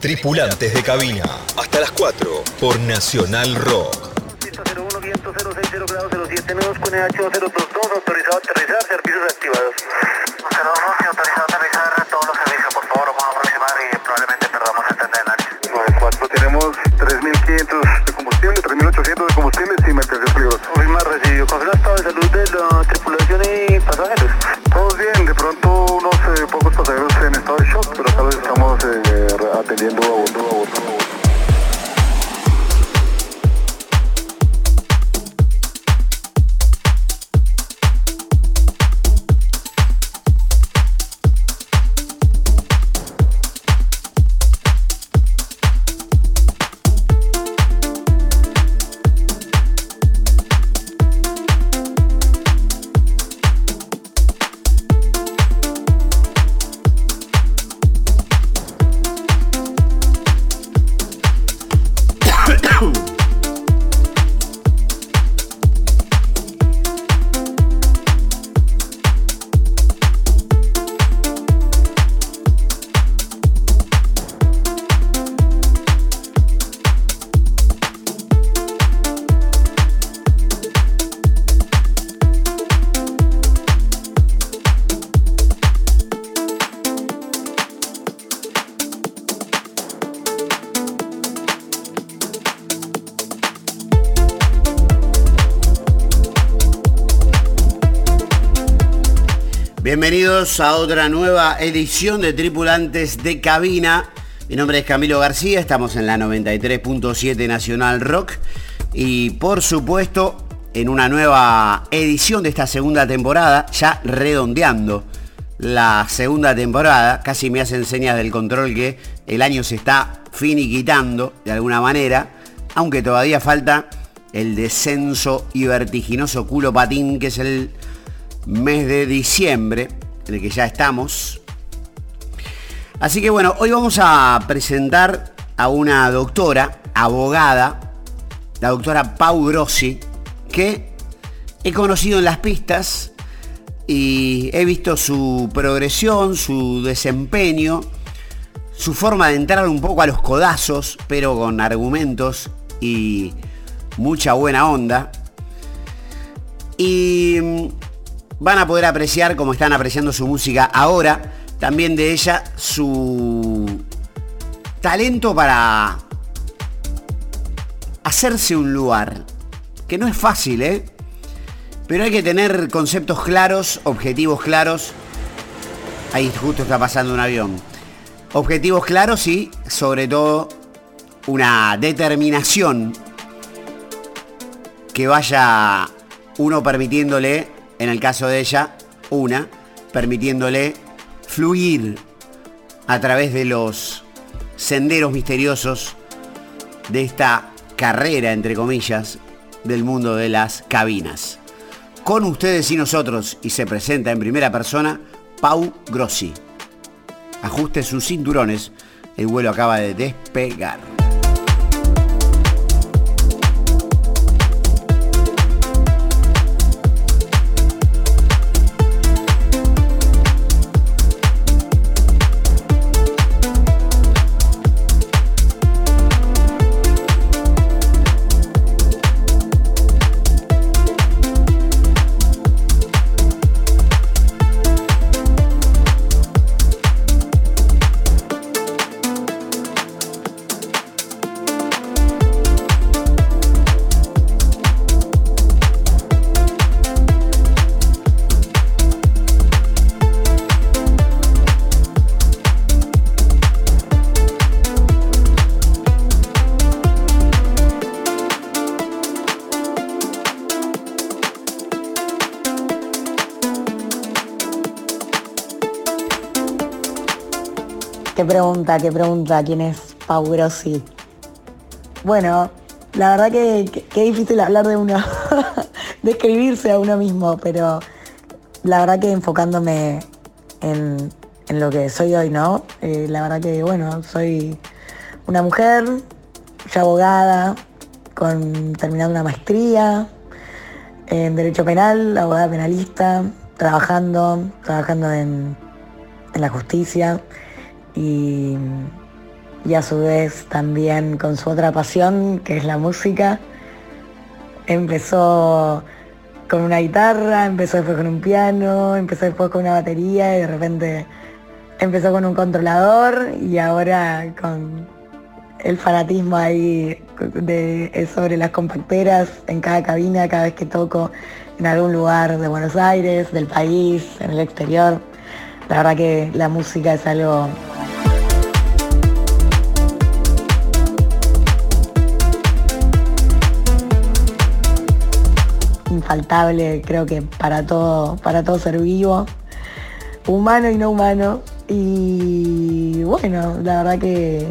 Tripulantes de cabina. Hasta las 4 por Nacional Rock. 01, viento 060 grados 07 nudos con 022, autorizado a aterrizar, servicios activados. 02, autorizado a aterrizar todos los servicios, por favor, vamos a aproximar y probablemente perdamos el tren de análisis. 94, tenemos 3.500 de combustible, 3.800 de combustible sin mercancías peligrosas. Hoy más recibido. ¿Confirma estado de salud de la eh, atendiendo a bordo, a bordo, a A otra nueva edición de Tripulantes de Cabina. Mi nombre es Camilo García, estamos en la 93.7 Nacional Rock y por supuesto en una nueva edición de esta segunda temporada, ya redondeando la segunda temporada, casi me hacen señas del control que el año se está finiquitando de alguna manera, aunque todavía falta el descenso y vertiginoso culo patín que es el mes de diciembre, en el que ya estamos. Así que bueno, hoy vamos a presentar a una doctora, abogada, la doctora Pau Grossi, que he conocido en las pistas y he visto su progresión, su desempeño, su forma de entrar un poco a los codazos, pero con argumentos y mucha buena onda. Y van a poder apreciar, como están apreciando su música ahora, también de ella su talento para hacerse un lugar. Que no es fácil, ¿eh? Pero hay que tener conceptos claros, objetivos claros. Ahí justo está pasando un avión. Objetivos claros y, sobre todo, una determinación que vaya uno permitiéndole en el caso de ella, una, permitiéndole fluir a través de los senderos misteriosos de esta carrera, entre comillas, del mundo de las cabinas. Con ustedes y nosotros, y se presenta en primera persona, Pau Grossi. Ajuste sus cinturones, el vuelo acaba de despegar. Pregunta, qué pregunta, ¿quién es Pau Grossi? Bueno, la verdad que, que, que difícil hablar de uno, describirse a uno mismo, pero la verdad que enfocándome en, en lo que soy hoy, ¿no? Eh, la verdad que, bueno, soy una mujer, ya abogada, con, terminando una maestría en Derecho Penal, abogada penalista, trabajando, trabajando en, en la justicia y, a su vez también con su otra pasión, que es la música. Empezó con una guitarra, empezó después con un piano, empezó después con una batería y de repente empezó con un controlador y ahora con el fanatismo ahí de, sobre las compacteras en cada cabina, cada vez que toco en algún lugar de Buenos Aires, del país, en el exterior. La verdad que la música es algo infaltable, creo que para todo, para todo ser vivo, humano y no humano. Y bueno, la verdad que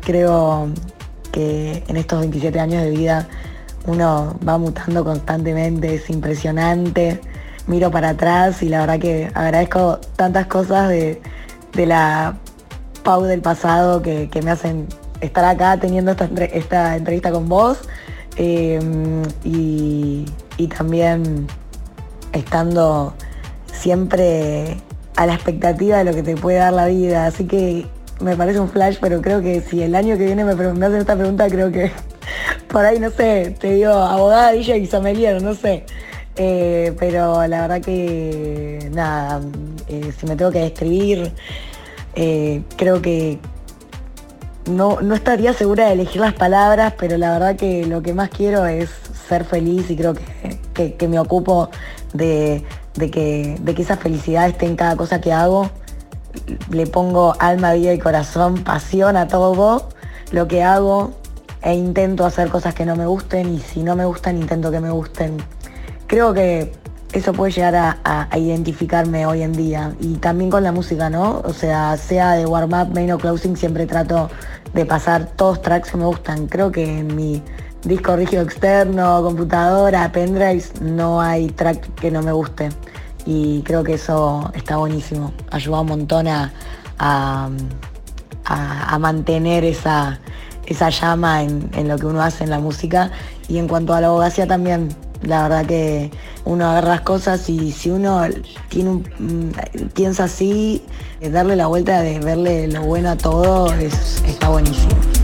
creo que en estos 27 años de vida uno va mutando constantemente, es impresionante. Miro para atrás y la verdad que agradezco tantas cosas de, la Pau del pasado que, me hacen estar acá teniendo esta, esta entrevista con vos. Eh, y, y también estando siempre a la expectativa de lo que te puede dar la vida. Así que me parece un flash, pero creo que si el año que viene me, me hacen esta pregunta, creo que por ahí, no sé, te digo abogada, DJ y sommelier, no sé. Eh, pero la verdad que, nada, eh, si me tengo que describir, eh, creo que no, no estaría segura de elegir las palabras, pero la verdad que lo que más quiero es ser feliz y creo que, me ocupo de, que, de que esa felicidad esté en cada cosa que hago. Le pongo alma, vida y corazón, pasión a todo lo que hago e intento hacer cosas que no me gusten y si no me gustan intento que me gusten. Creo que eso puede llegar a, identificarme hoy en día y también con la música, ¿no? O sea, sea de warm up, main o closing, siempre trato de pasar todos tracks que me gustan. Creo que en mi disco rígido externo, computadora, pendrives, no hay track que no me guste. Y creo que eso está buenísimo. Ayuda un montón a, a, mantener esa, esa llama en, lo que uno hace en la música. Y en cuanto a la abogacía también, la verdad que uno agarra las cosas y si uno un, piensa así, darle la vuelta de verle lo bueno a todo es, está buenísimo.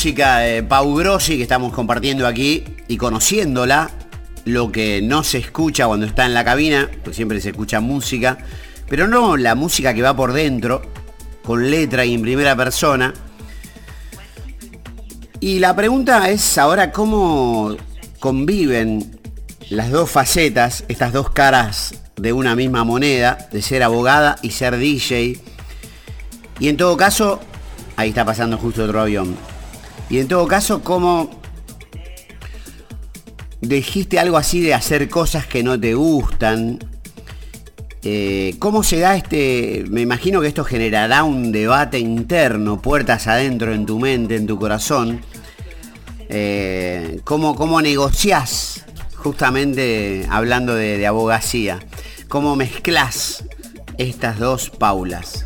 Música de Pau Grossi que estamos compartiendo aquí y conociéndola, lo que no se escucha cuando está en la cabina, pues siempre se escucha música, pero no la música que va por dentro, con letra y en primera persona. Y la pregunta es ahora cómo conviven las dos facetas, estas dos caras de una misma moneda, de ser abogada y ser DJ. Y en todo caso, ahí está pasando justo otro avión. Y en todo caso, ¿cómo dijiste algo así de hacer cosas que no te gustan? Eh, ¿Cómo se da este? Me imagino que esto generará un debate interno, puertas adentro en tu mente, en tu corazón. Eh, ¿cómo, ¿Cómo negociás, justamente hablando de, de abogacía? ¿Cómo mezclas estas dos paulas?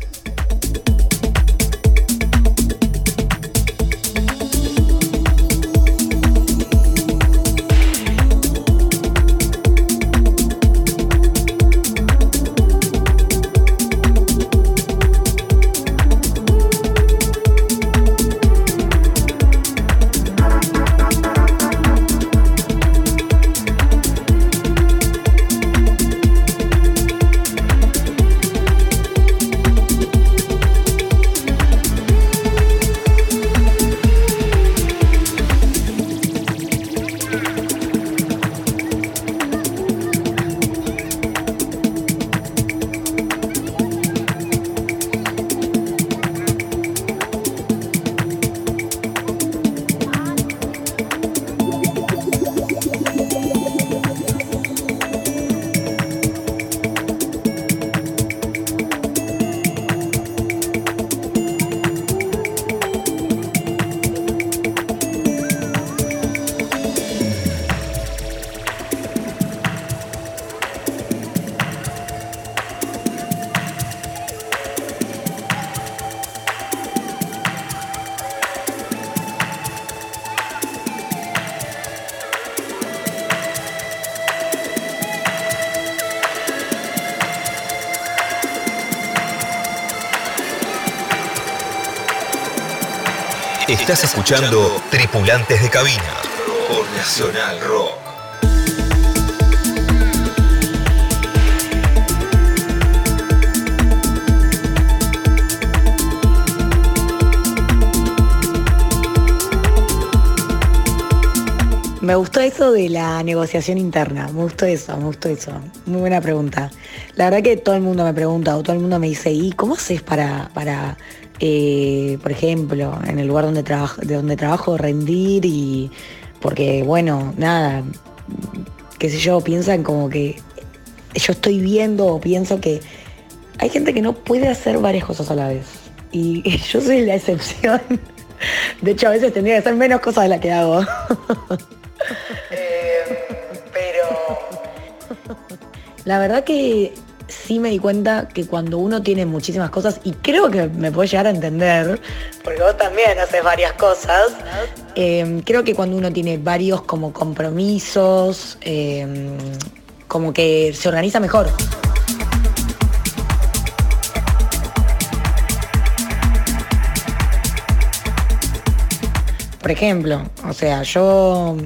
Estás escuchando Tripulantes de Cabina por Nacional Rock. Me gustó eso de la negociación interna, me gustó eso, me gustó eso. Muy buena pregunta. La verdad que todo el mundo me pregunta o todo el mundo me dice, ¿y cómo haces para, para eh, por ejemplo, en el lugar donde trabajo, de donde trabajo, rendir y porque, bueno, nada, qué sé yo, piensan como que yo estoy viendo o pienso que hay gente que no puede hacer varias cosas a la vez. Y yo soy la excepción. De hecho, a veces tendría que hacer menos cosas de las que hago. Eh, pero la verdad que sí me di cuenta que cuando uno tiene muchísimas cosas, y creo que me puede llegar a entender, porque vos también haces varias cosas, eh, creo que cuando uno tiene varios como compromisos, eh, como que se organiza mejor. Por ejemplo, o sea, yo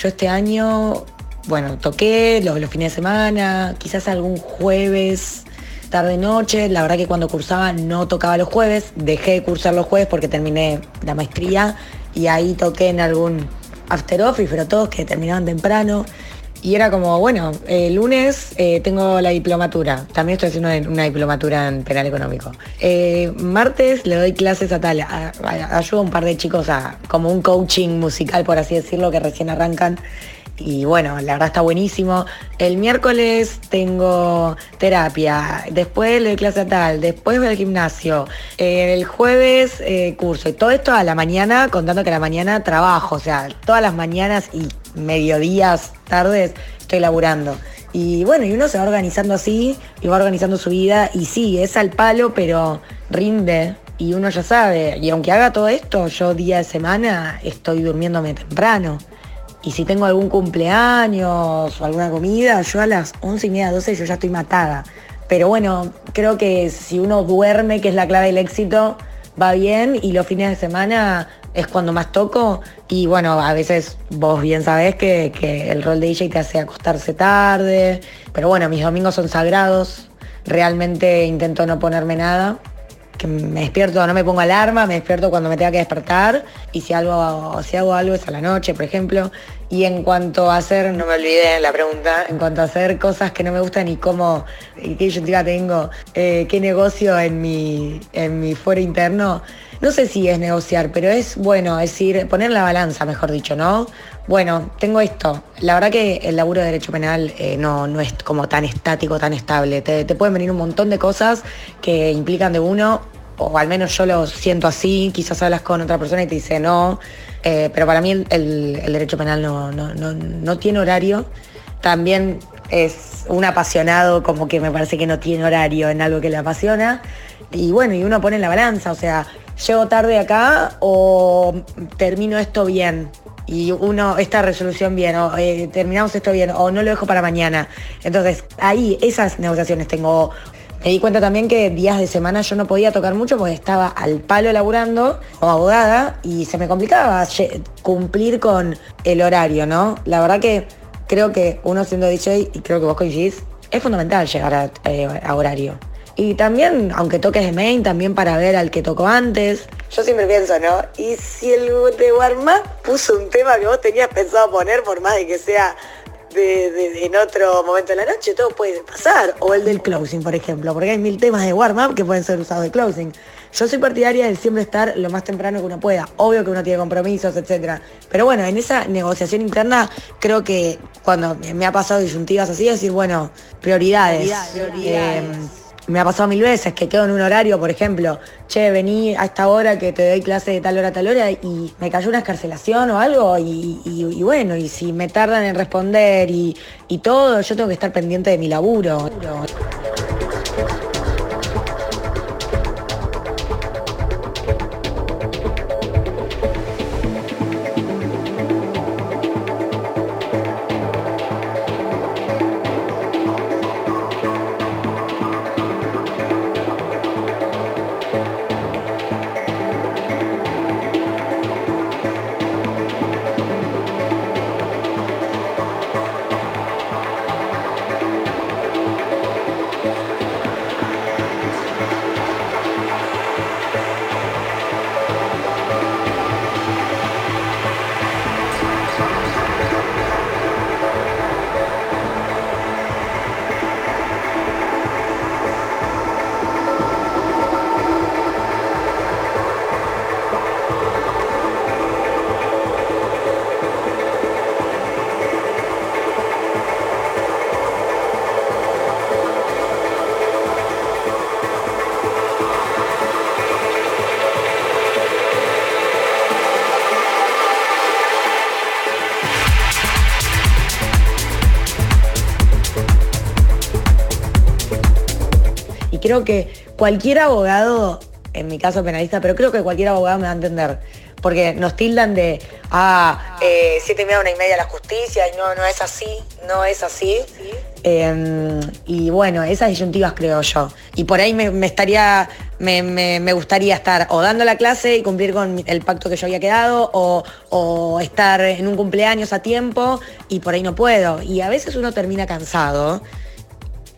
yo este año, bueno, toqué los, fines de semana, quizás algún jueves, tarde noche. La verdad que cuando cursaba no tocaba los jueves, dejé de cursar los jueves porque terminé la maestría y ahí toqué en algún after office, pero todos que terminaban temprano. Y era como, bueno, el lunes eh, tengo la diplomatura. También estoy haciendo una diplomatura en penal económico. Eh, martes le doy clases a tal. ayudo a un par de chicos a como un coaching musical, por así decirlo, que recién arrancan. Y bueno, la verdad está buenísimo. El miércoles tengo terapia, después le doy clase a tal, después voy al gimnasio, eh, el jueves curso y todo esto a la mañana, contando que a la mañana trabajo, o sea, todas las mañanas y mediodías, tardes, estoy laburando. Y bueno, y uno se va organizando así, y va organizando su vida, y sí, es al palo, pero rinde, y uno ya sabe. Y aunque haga todo esto, yo día de semana estoy durmiéndome temprano. Y si tengo algún cumpleaños o alguna comida, yo a las 11 y media, 12 yo ya estoy matada. Pero bueno, creo que si uno duerme, que es la clave del éxito, va bien y los fines de semana es cuando más toco. Y bueno, a veces vos bien sabés que, el rol de DJ te hace acostarse tarde, pero bueno, mis domingos son sagrados, realmente intento no ponerme nada, que me despierto, no me pongo alarma, me despierto cuando me tenga que despertar y si, algo, si hago algo es a la noche, por ejemplo. Y en cuanto a hacer, no me olvidé la pregunta, en cuanto a hacer cosas que no me gustan y cómo, qué yo tengo, eh, qué negocio en mi, en mi fuero interno, no sé si es negociar, pero es bueno, es decir, poner la balanza, mejor dicho, ¿no? Bueno, tengo esto. La verdad que el laburo de derecho penal eh, no, no es como tan estático, tan estable. Te, pueden venir un montón de cosas que implican de uno, o al menos yo lo siento así, quizás hablas con otra persona y te dice no, eh, pero para mí el, derecho penal no, no, no tiene horario. También es un apasionado como que me parece que no tiene horario en algo que le apasiona. Y bueno, y uno pone en la balanza, o sea, llego tarde acá o termino esto bien y uno, esta resolución bien, o eh, terminamos esto bien, o no lo dejo para mañana. Entonces, ahí esas negociaciones tengo. Me di cuenta también que días de semana yo no podía tocar mucho porque estaba al palo laburando como abogada y se me complicaba cumplir con el horario, ¿no? La verdad que creo que uno siendo DJ, y creo que vos coincidís, es fundamental llegar a eh, horario. Y también, aunque toques de main, también para ver al que tocó antes. Yo siempre pienso, ¿no? Y si el de Warm puso un tema que vos tenías pensado poner, por más de que sea de, en otro momento de la noche, todo puede pasar. O el del closing, por ejemplo, porque hay mil temas de warm-up que pueden ser usados de closing. Yo soy partidaria de siempre estar lo más temprano que uno pueda. Obvio que uno tiene compromisos, etc. Pero bueno, en esa negociación interna creo que cuando me ha pasado disyuntivas así, decir, bueno, prioridades. prioridades. Em, me ha pasado mil veces que quedo en un horario, por ejemplo, che, vení a esta hora que te doy clase de tal hora a tal hora y me cayó una escarcelación o algo y, bueno, y si me tardan en responder y, y todo, yo tengo que estar pendiente de mi laburo. Creo que cualquier abogado, en mi caso penalista, pero creo que cualquier abogado me va a entender. Porque nos tildan de, ah, eh, siete y media, una y media la justicia, y no, no es así, no es así. Eh, y bueno, esas disyuntivas creo yo. Y por ahí me, me estaría, me, me- me gustaría estar o dando la clase y cumplir con el pacto que yo había quedado, o, o estar en un cumpleaños a tiempo y por ahí no puedo. Y a veces uno termina cansado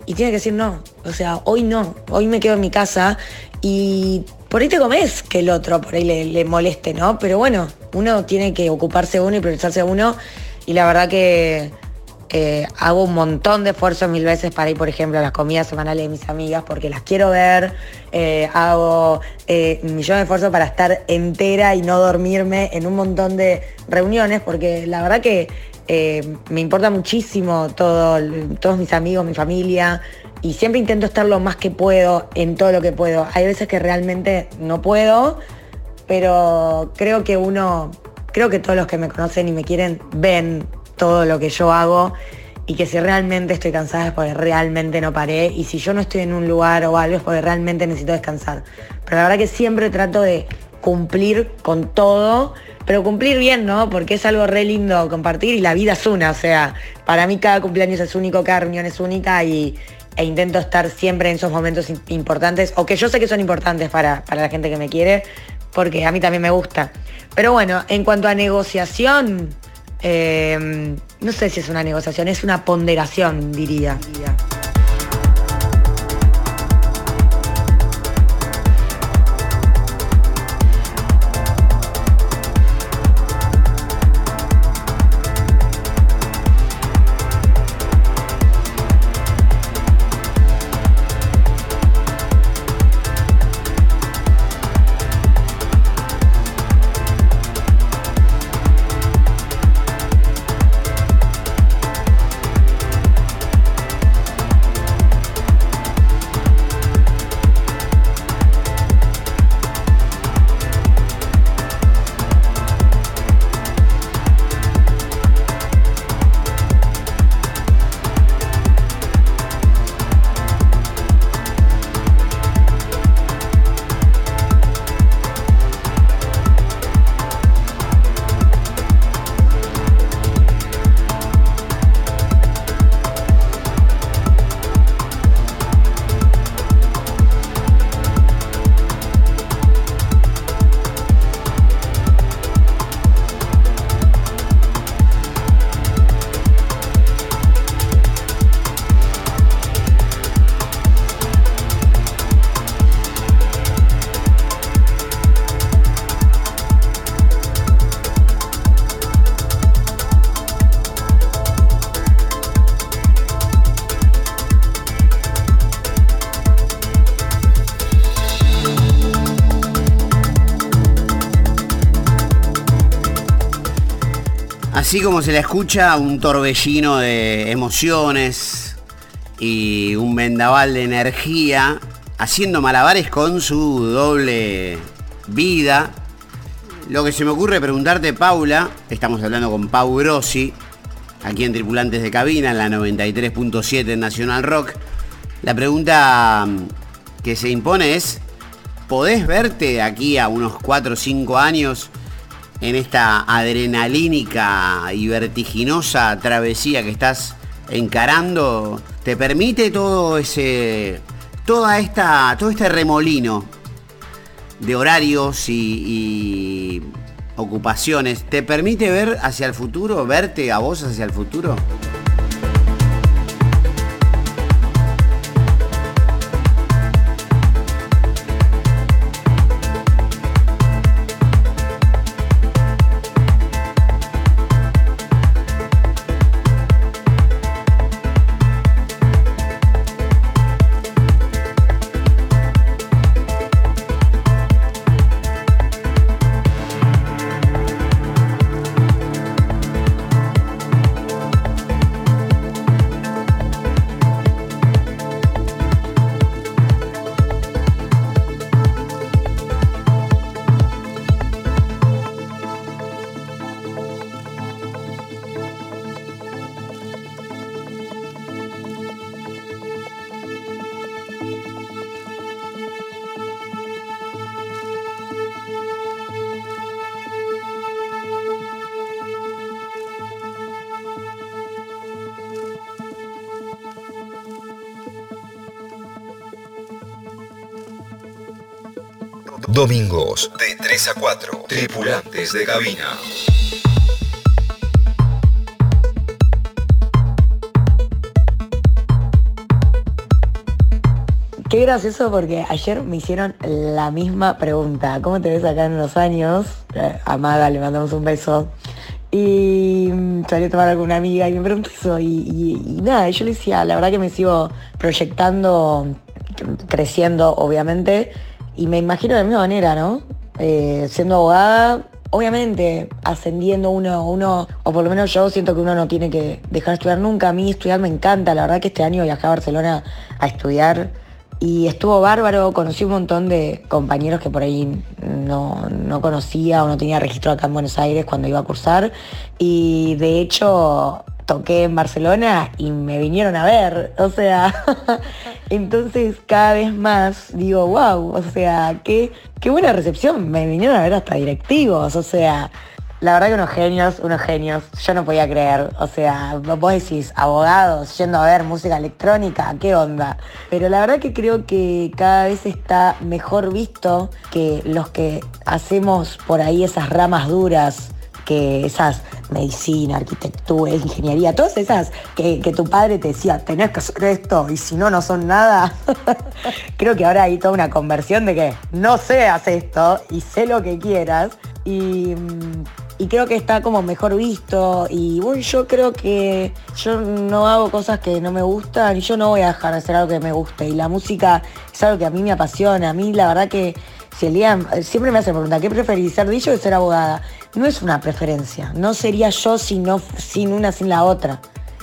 y tiene que decir no. O sea, hoy no, hoy me quedo en mi casa y por ahí te comes que el otro por ahí le, le moleste, ¿no? Pero bueno, uno tiene que ocuparse uno y priorizarse uno y la verdad que hago un montón de esfuerzos mil veces para ir, por ejemplo, a las comidas semanales de mis amigas porque las quiero ver. Eh, hago eh, millón de esfuerzos para estar entera y no dormirme en un montón de reuniones porque la verdad que eh, me importa muchísimo todo, todos mis amigos, mi familia y siempre intento estar lo más que puedo en todo lo que puedo. Hay veces que realmente no puedo, pero creo que uno, creo que todos los que me conocen y me quieren ven todo lo que yo hago y que si realmente estoy cansada es porque realmente no paré y si yo no estoy en un lugar o algo es porque realmente necesito descansar. Pero la verdad que siempre trato de cumplir con todo, pero cumplir bien, ¿no? Porque es algo re lindo compartir y la vida es una, o sea, para mí cada cumpleaños es único, cada reunión es única y, e intento estar siempre en esos momentos im- importantes, o que yo sé que son importantes para, para la gente que me quiere, porque a mí también me gusta. Pero bueno, en cuanto a negociación, eh, no sé si es una negociación, es una ponderación, diría. Así como se la escucha, un torbellino de emociones y un vendaval de energía, haciendo malabares con su doble vida. Lo que se me ocurre preguntarte, Paula, estamos hablando con Pau Grossi, aquí en Tripulantes de Cabina, en la 93.7 en Nacional Rock. La pregunta mm, que se impone es, ¿podés verte aquí a unos 4 o 5 años en esta adrenalínica y vertiginosa travesía que estás encarando? ¿Te permite todo ese, toda esta, todo este remolino de horarios y, y ocupaciones? ¿Te permite ver hacia el futuro, verte a vos hacia el futuro? Domingos de 3 a 4. Tripulantes de cabina. Qué gracioso porque ayer me hicieron la misma pregunta. ¿Cómo te ves acá en unos años? Eh, A Maga le mandamos un beso. Y mm, salí a tomar con una amiga y me preguntó eso. Y- y nada, yo le decía, la verdad que me sigo proyectando, creciendo, obviamente. Y me imagino de la misma manera, ¿no? Eh, siendo abogada, obviamente ascendiendo uno, uno, o por lo menos yo siento que uno no tiene que dejar de estudiar nunca. A mí estudiar me encanta. La verdad que este año viajé a Barcelona a estudiar y estuvo bárbaro, conocí un montón de compañeros que por ahí no, no conocía o no tenía registro acá en Buenos Aires cuando iba a cursar. Y de hecho toqué en Barcelona y me vinieron a ver. O sea, entonces cada vez más digo, wow, o sea, qué, qué buena recepción. Me vinieron a ver hasta directivos. O sea, la verdad que unos genios, unos genios, yo no podía creer. O sea, vos decís, abogados yendo a ver música electrónica, ¿qué onda? Pero la verdad que creo que cada vez está mejor visto que los que hacemos por ahí esas ramas duras, que esas medicina, arquitectura, ingeniería, todas esas que, que tu padre te decía, tenés que hacer esto y si no, no son nada. Creo que ahora hay toda una conversión de que no seas esto y sé lo que quieras. Y, mm, y creo que está como mejor visto. Y bueno, yo creo que yo no hago cosas que no me gustan y yo no voy a dejar de hacer algo que me guste. Y la música es algo que a mí me apasiona. A mí la verdad que si el día, siempre me hacen pregunta, ¿qué preferís, ser DJ o ser abogada? No es una preferencia, no sería yo si no, sin una, sin la otra.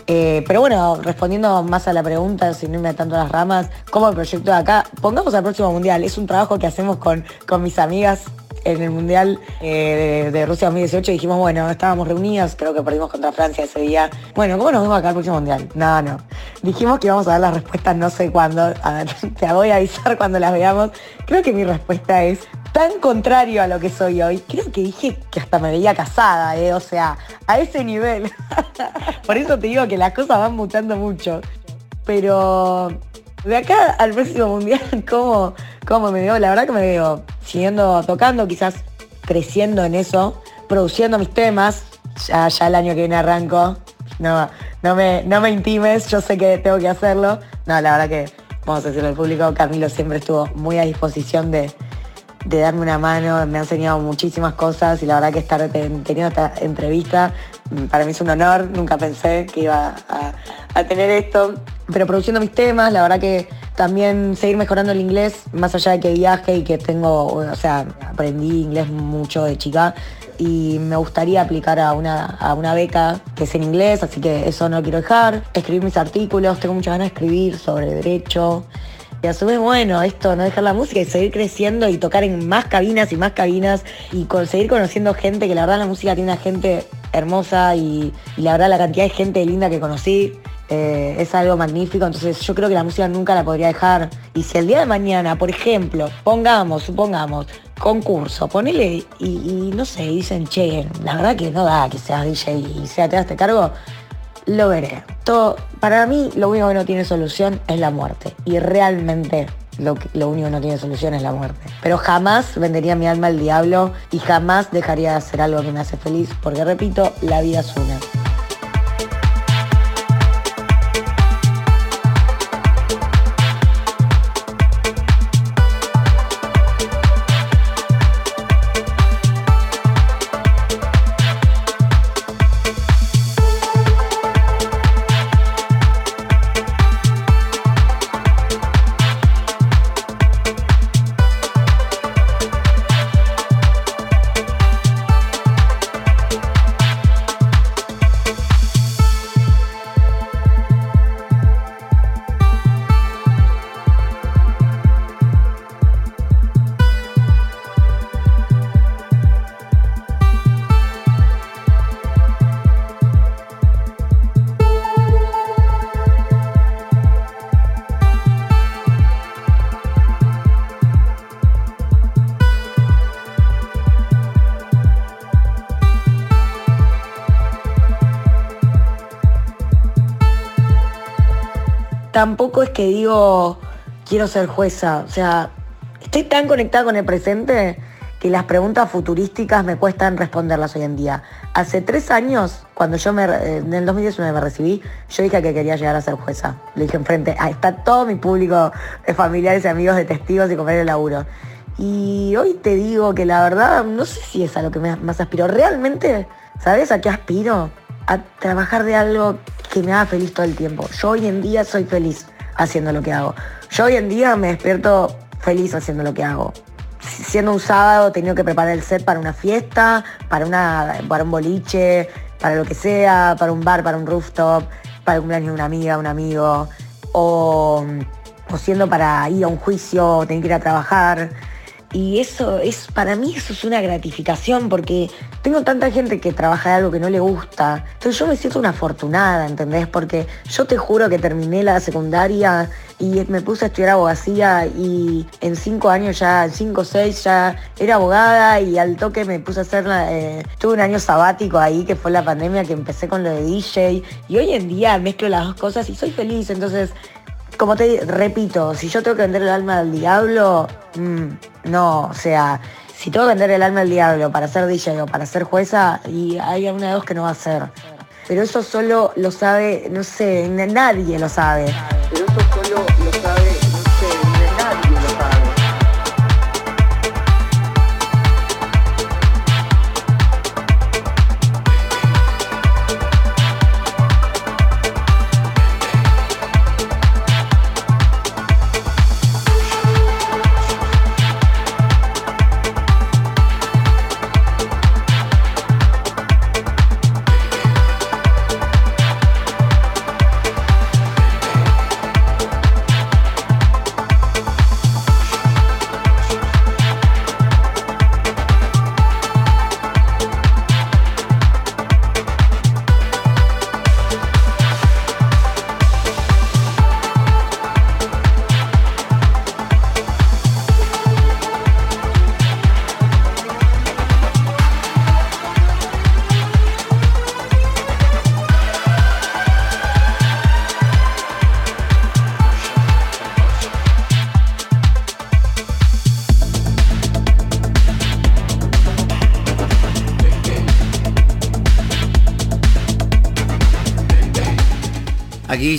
Eh, pero bueno, respondiendo más a la pregunta, sin irme tanto a las ramas, como el proyecto de acá, pongamos al próximo mundial. Es un trabajo que hacemos con, con mis amigas en el mundial eh, de, Rusia 2018. Dijimos, bueno, estábamos reunidas, creo que perdimos contra Francia ese día. Bueno, ¿cómo nos vemos acá al próximo mundial? No, no. Dijimos que íbamos a dar las respuestas no sé cuándo. A ver, te voy a avisar cuando las veamos. Creo que mi respuesta es tan contrario a lo que soy hoy. Creo que dije que hasta me veía casada, ¿eh? o sea, a ese nivel. Por eso te digo que las cosas van mutando mucho. Pero de acá al próximo mundial, ¿cómo, ¿cómo me veo? La verdad que me veo siguiendo tocando, quizás creciendo en eso, produciendo mis temas. Ya, el año que viene arranco. No, no, me, no me intimes, yo sé que tengo que hacerlo. No, la verdad que, vamos a decirlo al público, Camilo siempre estuvo muy a disposición de, de darme una mano, me ha enseñado muchísimas cosas y la verdad que estar ten- teniendo esta entrevista mm, para mí es un honor, nunca pensé que iba a, a tener esto, pero produciendo mis temas, la verdad que también seguir mejorando el inglés, más allá de que viaje y que tengo, o sea, aprendí inglés mucho de chica y me gustaría aplicar a una, a una beca que es en inglés, así que eso no lo quiero dejar, escribir mis artículos, tengo muchas ganas de escribir sobre derecho, y a su vez, bueno, esto, no dejar la música y seguir creciendo y tocar en más cabinas y más cabinas y con- seguir conociendo gente, que la verdad la música tiene una gente hermosa y, la verdad la cantidad de gente linda que conocí eh, es algo magnífico. Entonces yo creo que la música nunca la podría dejar. Y si el día de mañana, por ejemplo, pongamos, supongamos, concurso, ponele y, no sé, dicen, che, la verdad que no da que seas DJ y sea te das este cargo, lo veré. Todo, para mí, lo único que no tiene solución es la muerte. Y realmente lo, lo único que no tiene solución es la muerte. Pero jamás vendería mi alma al diablo y jamás dejaría de hacer algo que me hace feliz. Porque repito, la vida es una. Tampoco es que digo quiero ser jueza, o sea, estoy tan conectada con el presente que las preguntas futurísticas me cuestan responderlas hoy en día. Hace tres años, cuando yo me, en el 2019 me recibí, yo dije que quería llegar a ser jueza. Le dije enfrente, ahí está todo mi público de familiares y amigos de testigos y compañeros de laburo. Y hoy te digo que la verdad, no sé si es a lo que más aspiro. Realmente, ¿sabes a qué aspiro? A trabajar de algo que me haga feliz todo el tiempo. Yo hoy en día soy feliz haciendo lo que hago. Yo hoy en día me despierto feliz haciendo lo que hago. Siendo un sábado, he tenido que preparar el set para una fiesta, para, una, para un boliche, para lo que sea, para un bar, para un rooftop, para el cumpleaños de una amiga, un amigo, o, o siendo para ir a un juicio, tener que ir a trabajar. Y eso es, para mí eso es una gratificación porque tengo tanta gente que trabaja de algo que no le gusta. Entonces yo me siento una afortunada, ¿entendés? Porque yo te juro que terminé la secundaria y me puse a estudiar abogacía y en cinco años ya, en cinco o seis ya era abogada y al toque me puse a hacer, eh, tuve un año sabático ahí que fue la pandemia que empecé con lo de DJ y hoy en día mezclo las dos cosas y soy feliz. Entonces como te repito, si yo tengo que vender el alma al diablo, mm, no, o sea, si tengo que vender el alma al diablo para ser DJ o para ser jueza, y hay alguna de dos que no va a ser. Pero eso solo lo sabe, no sé, nadie lo sabe.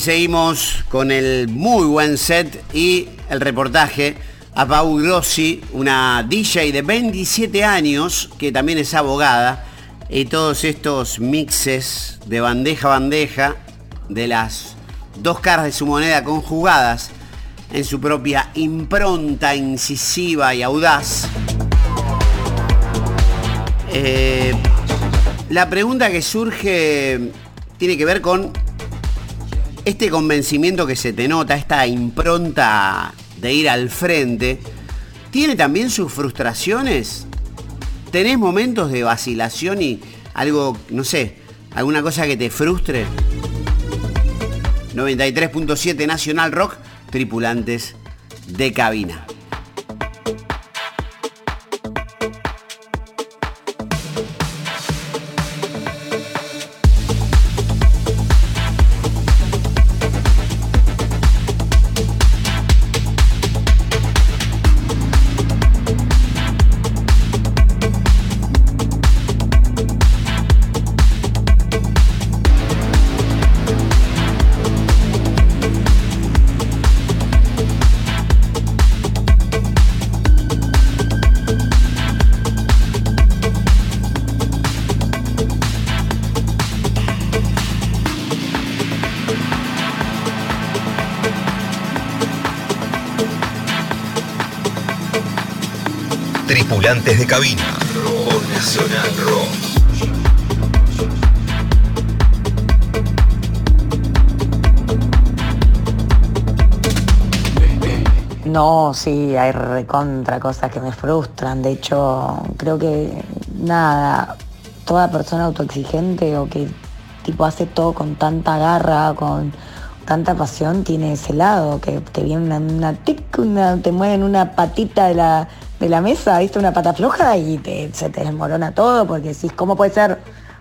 Seguimos con el muy buen set y el reportaje a Pau Grossi, una DJ de 27 años que también es abogada y todos estos mixes de bandeja a bandeja de las dos caras de su moneda conjugadas en su propia impronta incisiva y audaz. Eh, la pregunta que surge tiene que ver con este convencimiento que se te nota, esta impronta de ir al frente, ¿tiene también sus frustraciones? ¿Tenés momentos de vacilación y algo, no sé, alguna cosa que te frustre? 93.7 Nacional Rock, tripulantes de cabina. De cabina. No, sí, hay recontra cosas que me frustran. De hecho, creo que nada, toda persona autoexigente o que tipo hace todo con tanta garra, con tanta pasión, tiene ese lado, que te viene una tic, una, te mueven una patita de la, de la mesa, viste, una pata floja y te, se te desmorona todo, porque decís, ¿cómo puede ser?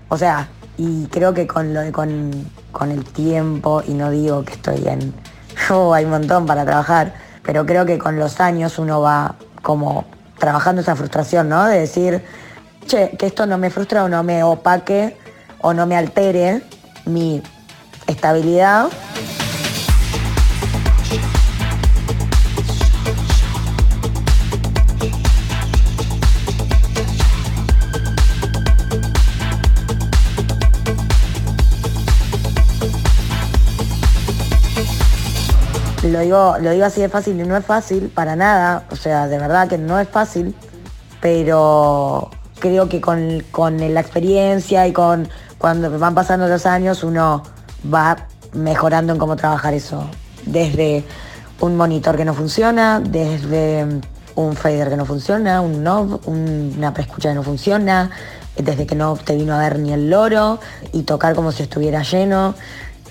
O sea, y creo que con lo con, con el tiempo, y no digo que estoy en. Oh, hay un montón para trabajar pero creo que con los años uno va, como trabajando esa frustración, ¿no? De decir, che, que esto no me frustra o no me opaque o no me altere mi estabilidad. Lo digo, lo digo así de fácil y no es fácil para nada, o sea, de verdad que no es fácil, pero creo que con, con la experiencia y con cuando van pasando los años uno va mejorando en cómo trabajar eso. Desde un monitor que no funciona, desde un fader que no funciona, un knob, una preescucha que no funciona, desde que no te vino a ver ni el loro y tocar como si estuviera lleno,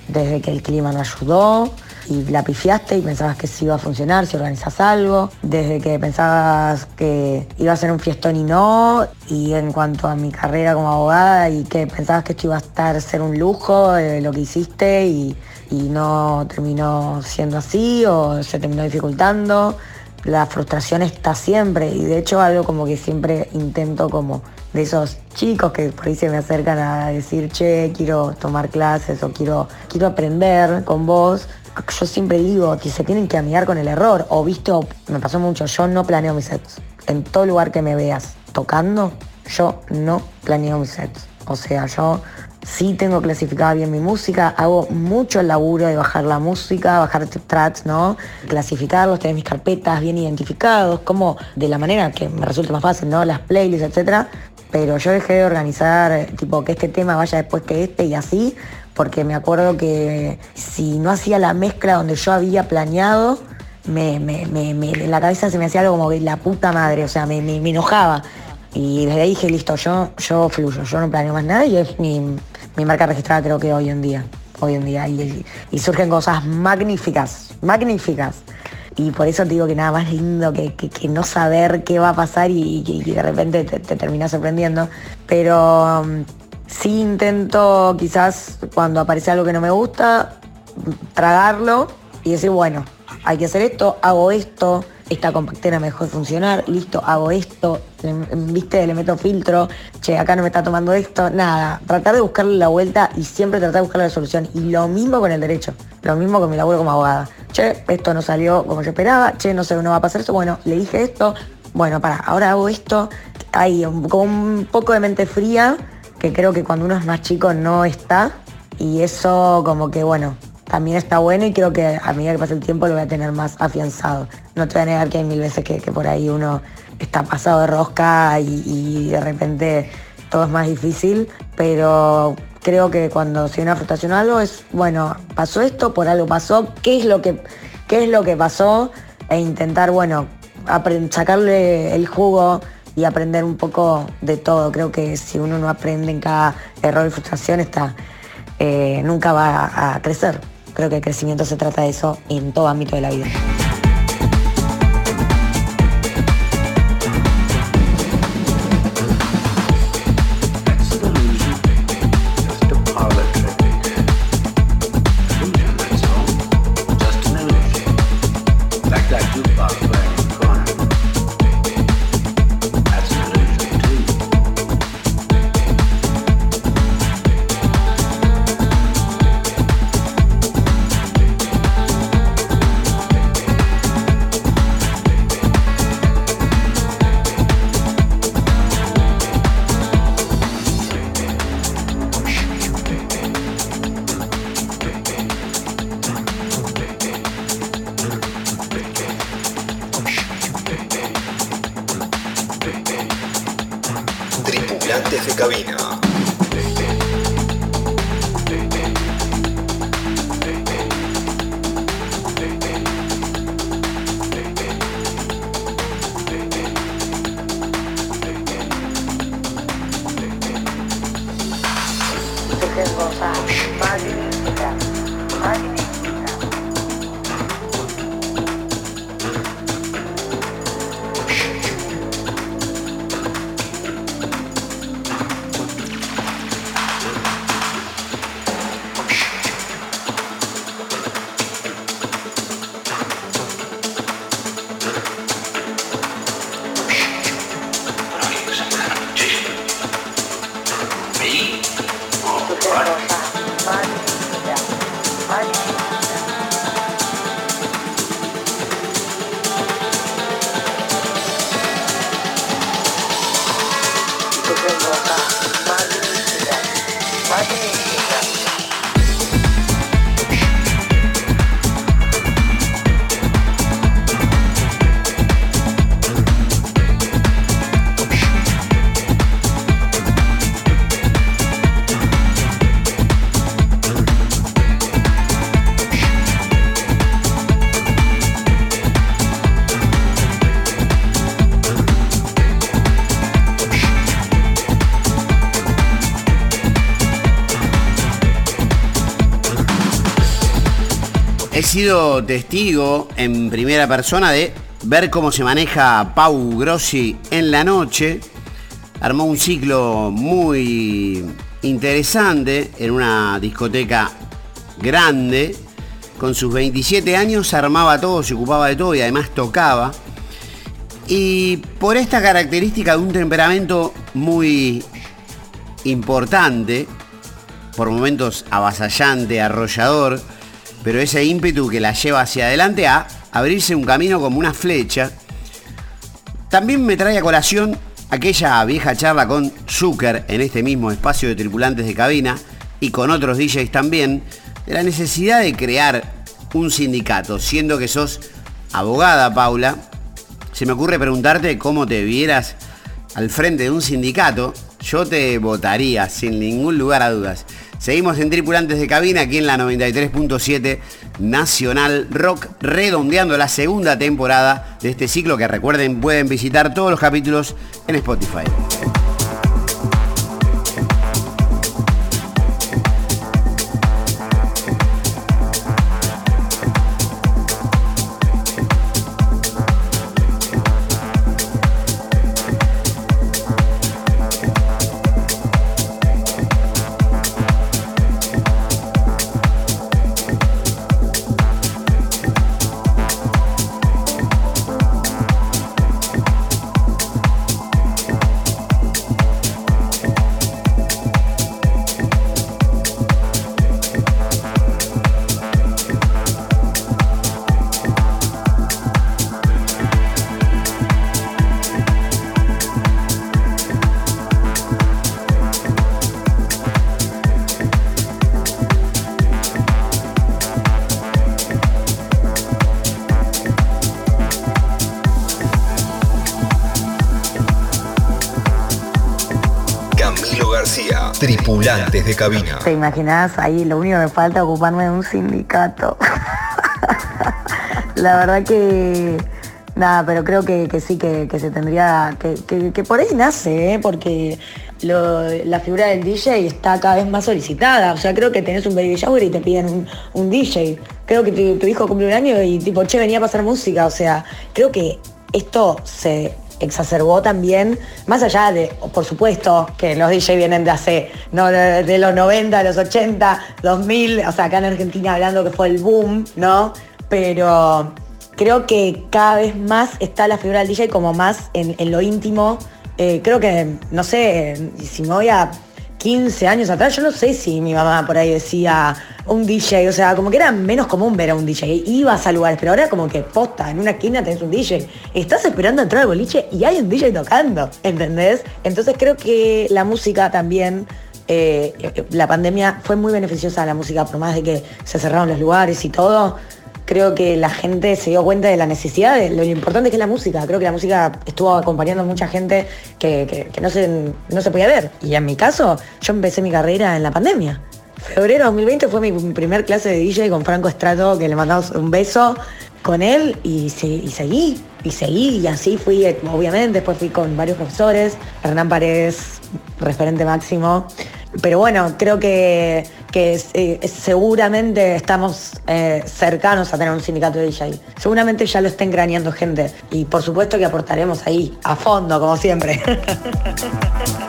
desde que el clima no ayudó y la pifiaste y pensabas que sí iba a funcionar si organizas algo, desde que pensabas que iba a ser un fiestón y no, y en cuanto a mi carrera como abogada y que pensabas que esto iba a estar ser un lujo eh, lo que hiciste y, y no terminó siendo así o se terminó dificultando. La frustración está siempre y de hecho algo como que siempre intento como de esos chicos que por ahí se me acercan a decir, che, quiero tomar clases o quiero, quiero aprender con vos, yo siempre digo que se tienen que amigar con el error. O visto, me pasó mucho, yo no planeo mis sets. En todo lugar que me veas tocando, yo no planeo mis sets. O sea, yo sí tengo clasificada bien mi música, hago mucho el laburo de bajar la música, bajar tracks, ¿no? Clasificarlos, tener mis carpetas bien identificados, como de la manera que me resulte más fácil, ¿no? Las playlists, etcétera. Pero yo dejé de organizar, tipo, que este tema vaya después que este y así, porque me acuerdo que si no hacía la mezcla donde yo había planeado, en la cabeza se me hacía algo como la puta madre, o sea, me, enojaba. Y desde ahí dije, listo, yo, yo fluyo, yo no planeo más nada y es mi, marca registrada creo que hoy en día. Hoy en día. Y, surgen cosas magníficas, magníficas. Y por eso te digo que nada más lindo que, no saber qué va a pasar y, de repente te, te terminas sorprendiendo. Pero Sí intento quizás cuando aparece algo que no me gusta, tragarlo y decir, bueno, hay que hacer esto, hago esto, esta compactera me dejó de funcionar, listo, hago esto, viste, le meto filtro, che, acá no me está tomando esto, nada, tratar de buscarle la vuelta y siempre tratar de buscar la solución. Y lo mismo con el derecho, lo mismo con mi laburo como abogada. Che, esto no salió como yo esperaba, che, no sé, no va a pasar esto, bueno, le dije esto, bueno, para, ahora hago esto, hay con un poco de mente fría que creo que cuando uno es más chico no está y eso como que bueno, también está bueno y creo que a medida que pasa el tiempo lo voy a tener más afianzado. No te voy a negar que hay mil veces que, por ahí uno está pasado de rosca y, de repente todo es más difícil, pero creo que cuando se una frustración algo es, bueno, pasó esto, por algo pasó, ¿qué es lo que, qué es lo que pasó? E intentar, bueno, sacarle el jugo y aprender un poco de todo. Creo que si uno no aprende en cada error y frustración, está, eh, nunca va a crecer. Creo que el crecimiento se trata de eso en todo ámbito de la vida. Sido testigo en primera persona de ver cómo se maneja Pau Grossi en la noche. Armó un ciclo muy interesante en una discoteca grande. Con sus 27 años armaba todo, se ocupaba de todo y además tocaba. Y por esta característica de un temperamento muy importante, por momentos avasallante, arrollador, pero ese ímpetu que la lleva hacia adelante a abrirse un camino como una flecha. También me trae a colación aquella vieja charla con Zucker en este mismo espacio de tripulantes de cabina y con otros DJs también, de la necesidad de crear un sindicato, siendo que sos abogada, Paula. Se me ocurre preguntarte cómo te vieras al frente de un sindicato. Yo te votaría sin ningún lugar a dudas. Seguimos en Tripulantes de Cabina, aquí en la 93.7 Nacional Rock, redondeando la segunda temporada de este ciclo que recuerden pueden visitar todos los capítulos en Spotify. De cabina. ¿Te imaginas? Ahí lo único que falta es ocuparme de un sindicato. La verdad que... Nada, pero creo que, que sí, que, que se tendría... Que, que- por ahí nace, ¿eh? porque la figura del DJ está cada vez más solicitada. O sea, creo que tenés un baby shower y te piden un, un DJ. Creo que tu, tu hijo cumple un año y tipo, che, venía a pasar música. O sea, creo que esto se exacerbó también, más allá de, por supuesto, que los DJ vienen de hace, no, de, los 90, los 80, 2000, o sea, acá en Argentina hablando que fue el boom, ¿no? Pero creo que cada vez más está la figura del DJ como más en, en lo íntimo. Eh, creo que, no sé, si me voy a 15 años atrás, yo no sé si mi mamá por ahí decía un DJ, o sea, como que era menos común ver a un DJ. Ibas a lugares, pero ahora como que posta, en una esquina tenés un DJ. Estás esperando entrar al boliche y hay un DJ tocando, ¿entendés? Entonces creo que la música también, eh, la pandemia fue muy beneficiosa a la música, por más de que se cerraron los lugares y todo. Creo que la gente se dio cuenta de la necesidad, de lo importante que es la música. Creo que la música estuvo acompañando a mucha gente que, que- no, se, no se podía ver. Y en mi caso, yo empecé mi carrera en la pandemia. Febrero de 2020 fue mi primer clase de DJ con Franco Estrato, que le mandamos un beso con él y, y seguí, y seguí, y así fui, obviamente, después fui con varios profesores, Hernán Paredes, referente máximo. Pero bueno, creo que, que eh, seguramente estamos eh, cercanos a tener un sindicato de DJ. Seguramente ya lo está engraneando gente. Y por supuesto que aportaremos ahí, a fondo, como siempre.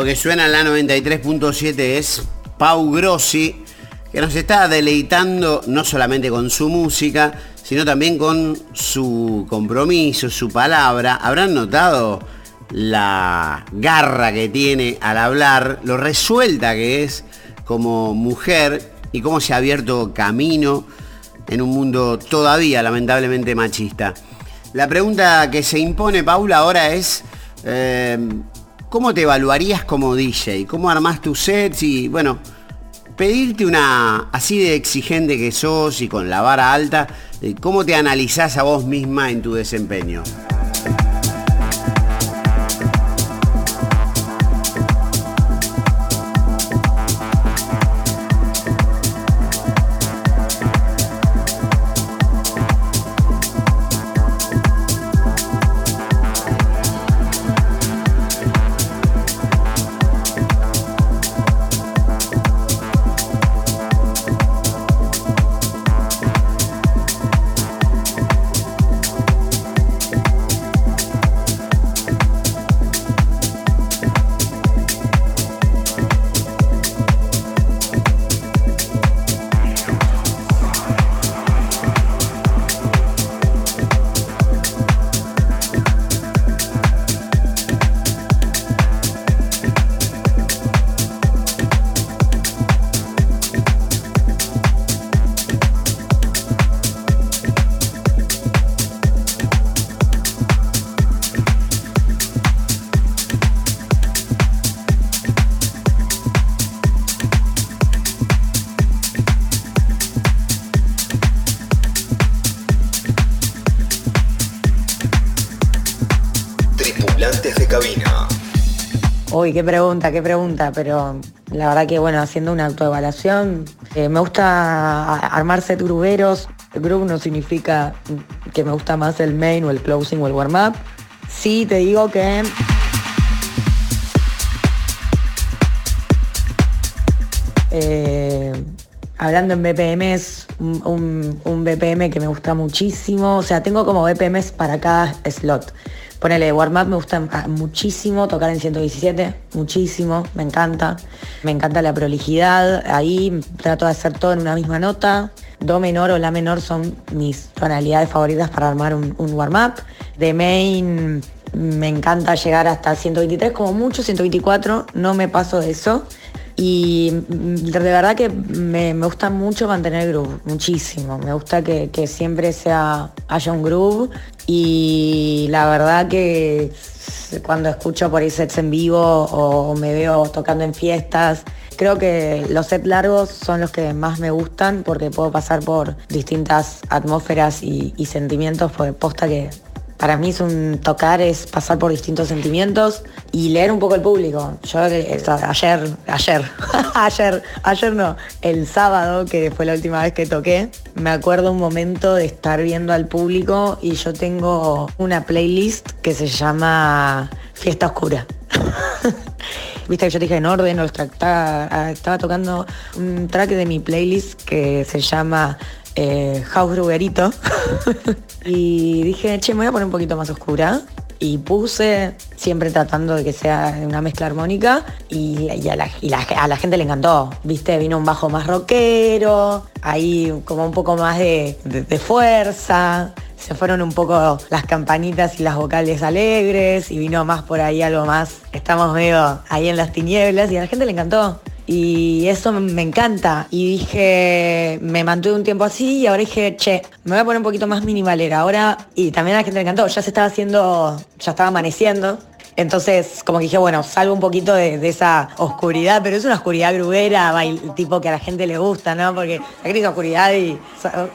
Lo que suena en la 93.7 es Pau Grossi, que nos está deleitando no solamente con su música, sino también con su compromiso, su palabra. Habrán notado la garra que tiene al hablar, lo resuelta que es como mujer y cómo se ha abierto camino en un mundo todavía lamentablemente machista. La pregunta que se impone, Paula, ahora es, eh, ¿cómo te evaluarías como DJ? ¿Cómo armás tus sets? Y bueno, pedirte una, así de exigente que sos y con la vara alta, ¿cómo te analizás a vos misma en tu desempeño? Uy, qué pregunta, qué pregunta, pero la verdad que bueno, haciendo una autoevaluación, eh, me gusta armarse gruberos. El group no significa que me gusta más el main o el closing o el warm-up. Sí, te digo que eh, hablando en BPMs, un, BPM que me gusta muchísimo. O sea, tengo como BPMs para cada slot. Ponele, warm-up me gusta muchísimo, tocar en 117, muchísimo, me encanta. Me encanta la prolijidad, ahí trato de hacer todo en una misma nota. Do menor o La menor son mis tonalidades favoritas para armar un, un warm-up. De main me encanta llegar hasta 123, como mucho 124, no me paso de eso. Y de verdad que me, gusta mucho mantener el groove, muchísimo. Me gusta que, siempre sea, haya un groove. Y la verdad que cuando escucho por ahí sets en vivo o me veo tocando en fiestas, creo que los sets largos son los que más me gustan porque puedo pasar por distintas atmósferas y, y sentimientos, porque posta que para mí es un tocar, es pasar por distintos sentimientos y leer un poco el público. Yo ayer, ayer, ayer, ayer no, el sábado, que fue la última vez que toqué, me acuerdo un momento de estar viendo al público y yo tengo una playlist que se llama Fiesta Oscura. Viste que yo dije en orden, estaba, estaba tocando un track de mi playlist que se llama eh, House Bruguerito. y dije, che, me voy a poner un poquito más oscura. Y puse, siempre tratando de que sea una mezcla armónica, y, a, la, gente le encantó. Viste, vino un bajo más rockero, ahí como un poco más de, de fuerza se fueron un poco las campanitas y las vocales alegres y vino más por ahí algo más, estamos medio ahí en las tinieblas y a la gente le encantó y eso me encanta. Y dije, me mantuve un tiempo así y ahora dije, che, me voy a poner un poquito más minimalera. Ahora, y también a la gente le encantó, ya se estaba haciendo, ya estaba amaneciendo. Entonces, como que dije, bueno, salgo un poquito de, esa oscuridad, pero es una oscuridad grubera, tipo que a la gente le gusta, ¿no? Porque la gente oscuridad y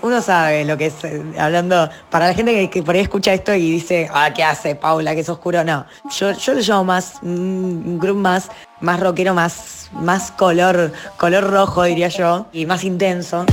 uno sabe lo que es, eh, hablando, para la gente que, por ahí escucha esto y dice, ah, ¿qué hace Paula? Que es oscuro, no. Yo, yo lo llamo más, un grupo más, más rockero, más más color, color rojo diría yo, y más intenso.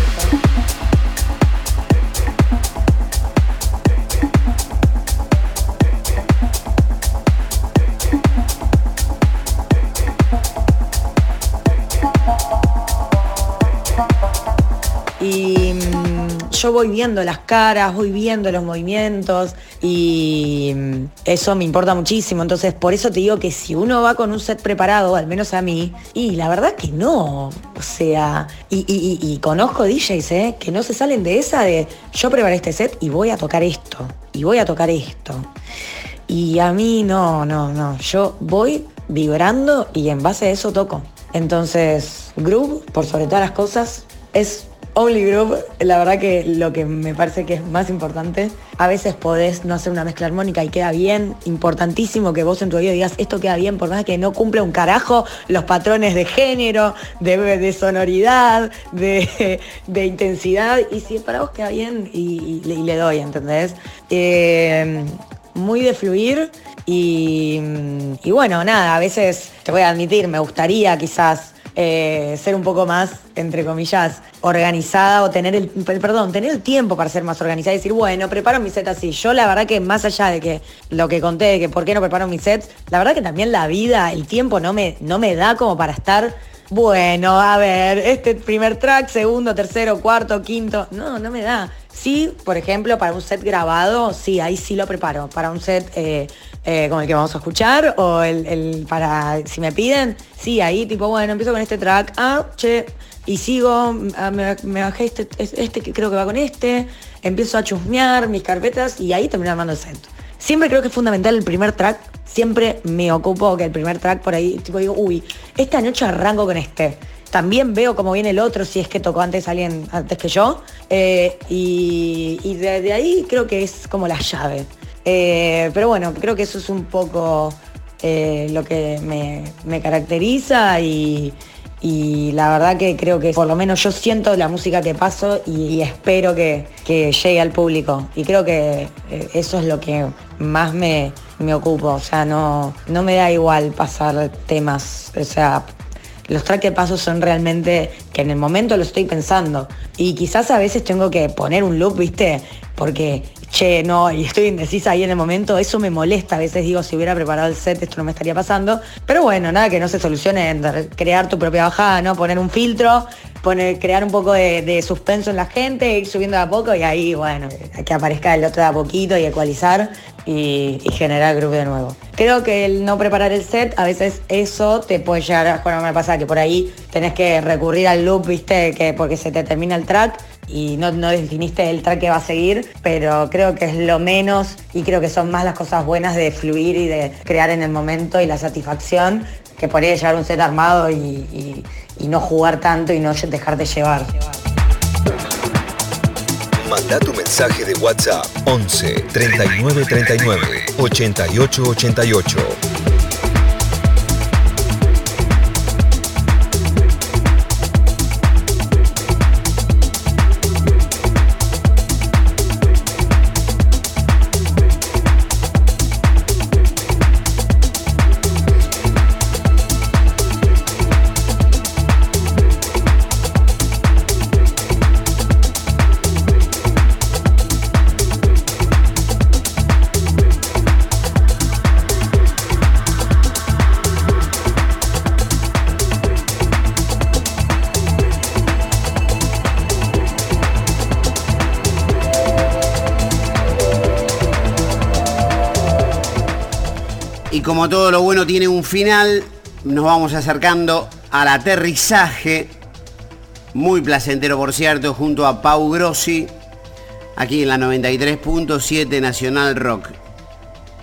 Yo voy viendo las caras, voy viendo los movimientos y mm, eso me importa muchísimo. Entonces, por eso te digo que si uno va con un set preparado, al menos a mí, y la verdad que no. O sea, y, y conozco DJs, ¿eh? Que no se salen de esa de yo preparé este set y voy a tocar esto, y voy a tocar esto. Y a mí no, no, no. Yo voy vibrando y en base a eso toco. Entonces, groove, por sobre todas las cosas, es Only Group, la verdad que lo que me parece que es más importante, a veces podés no hacer una mezcla armónica y queda bien, importantísimo que vos en tu oído digas esto queda bien, por más que no cumple un carajo los patrones de género, de, sonoridad, de, intensidad, y si para vos queda bien y, le doy, ¿entendés? Eh, muy de fluir y, y bueno, nada, a veces te voy a admitir, me gustaría quizás eh, ser un poco más, entre comillas, organizada o tener el, perdón, tener el tiempo para ser más organizada y decir, bueno, preparo mi set así. Yo la verdad que más allá de que lo que conté, de que por qué no preparo mis sets, la verdad que también la vida, el tiempo no me, no me da como para estar, bueno, a ver, este primer track, segundo, tercero, cuarto, quinto, no, no me da. Sí, por ejemplo, para un set grabado, sí, ahí sí lo preparo. Para un set eh, eh, como el que vamos a escuchar o el, para, si me piden, sí, ahí tipo, bueno, empiezo con este track, ah, che, y sigo, ah, me, bajé este, este que creo que va con este, empiezo a chusmear mis carpetas y ahí termino armando el set. Siempre creo que es fundamental el primer track, siempre me ocupo que el primer track por ahí, tipo digo, uy, esta noche arranco con este. También veo cómo viene el otro, si es que tocó antes alguien antes que yo. Eh, y, y ahí creo que es como la llave. Eh, pero bueno, creo que eso es un poco eh, lo que me, caracteriza y, la verdad que creo que por lo menos yo siento la música que paso y, espero que, llegue al público. Y creo que eh, eso es lo que más me, me ocupo. O sea, no, no me da igual pasar temas. O sea, los tracks que paso son realmente que en el momento lo estoy pensando. Y quizás a veces tengo que poner un loop, ¿viste? Porque che, no, y estoy indecisa ahí en el momento, eso me molesta. A veces digo, si hubiera preparado el set, esto no me estaría pasando. Pero bueno, nada que no se solucione en crear tu propia bajada, ¿no? Poner un filtro, poner, crear un poco de, suspenso en la gente, ir subiendo de a poco y ahí, bueno, que aparezca el otro de a poquito y ecualizar y, generar grupo de nuevo. Creo que el no preparar el set, a veces eso te puede llegar a jugar me pasa que por ahí tenés que recurrir al loop, viste, que porque se te termina el track y no, no definiste el track que va a seguir, pero creo que es lo menos y creo que son más las cosas buenas de fluir y de crear en el momento y la satisfacción que podría llevar un set armado y, no jugar tanto y no dejarte llevar. Manda tu mensaje de WhatsApp 11 39 39 88 88. Como todo lo bueno tiene un final, nos vamos acercando al aterrizaje, muy placentero por cierto, junto a Pau Grossi, aquí en la 93.7 Nacional Rock.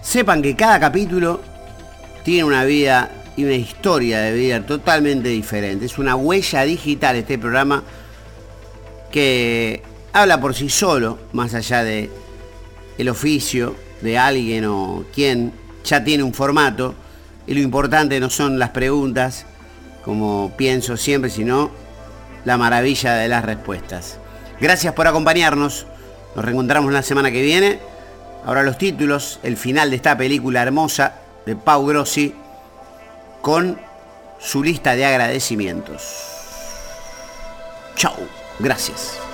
Sepan que cada capítulo tiene una vida y una historia de vida totalmente diferente. Es una huella digital este programa que habla por sí solo, más allá de el oficio de alguien o quien ya tiene un formato y lo importante no son las preguntas, como pienso siempre, sino la maravilla de las respuestas. Gracias por acompañarnos. Nos reencontramos la semana que viene. Ahora los títulos, el final de esta película hermosa de Pau Grossi con su lista de agradecimientos. Chau. Gracias.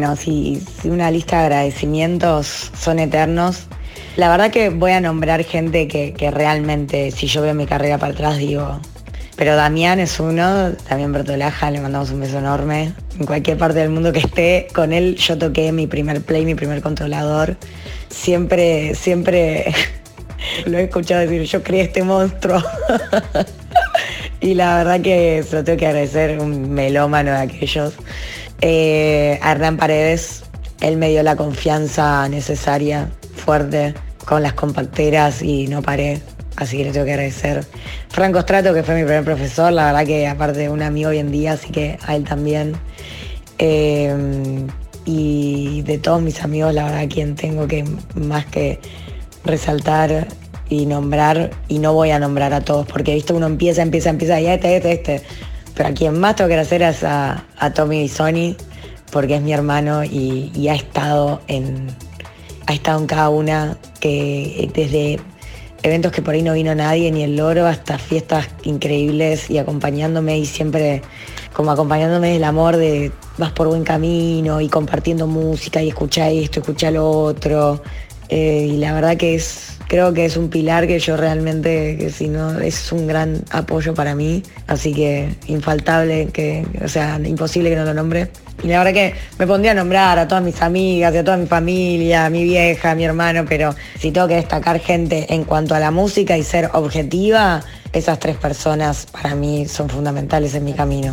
Bueno, si, una lista de agradecimientos son eternos. La verdad que voy a nombrar gente que, realmente, si yo veo mi carrera para atrás, digo, pero Damián es uno, también Bertolaja, le mandamos un beso enorme. En cualquier parte del mundo que esté, con él yo toqué mi primer play, mi primer controlador. Siempre, siempre lo he escuchado decir, yo creé este monstruo. y la verdad que se lo tengo que agradecer, un melómano de aquellos. Eh, a Hernán Paredes, él me dio la confianza necesaria, fuerte, con las compacteras y no paré así que le tengo que agradecer. Franco Strato, que fue mi primer profesor, la verdad que aparte un amigo hoy en día, así que a él también. Eh, y de todos mis amigos, la verdad, quien tengo que más que resaltar y nombrar, y no voy a nombrar a todos, porque visto uno empieza, empieza, empieza, y este, este, este. Pero a quien más tengo que agradecer es a, Tommy y Sony, porque es mi hermano y, ha estado en ha estado en cada una que desde eventos que por ahí no vino nadie, ni el loro, hasta fiestas increíbles y acompañándome y siempre como acompañándome del amor de vas por buen camino y compartiendo música y escucha esto, escucha lo otro. Eh, y la verdad que es, creo que es un pilar que yo realmente, que si no, es un gran apoyo para mí. Así que infaltable, que, o sea, imposible que no lo nombre. Y la verdad que me pondría a nombrar a todas mis amigas, a toda mi familia, a mi vieja, a mi hermano, pero si tengo que destacar gente en cuanto a la música y ser objetiva, esas tres personas para mí son fundamentales en mi camino.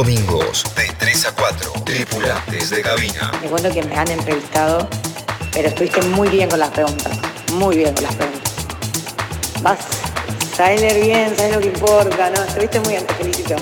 Domingos de 3 a 4. Tripulantes de cabina. Me cuento que me han entrevistado, pero estuviste muy bien con las preguntas. Muy bien con las preguntas. Vas, sabes leer bien, sabes lo que importa, ¿no? Estuviste muy bien, te felicito.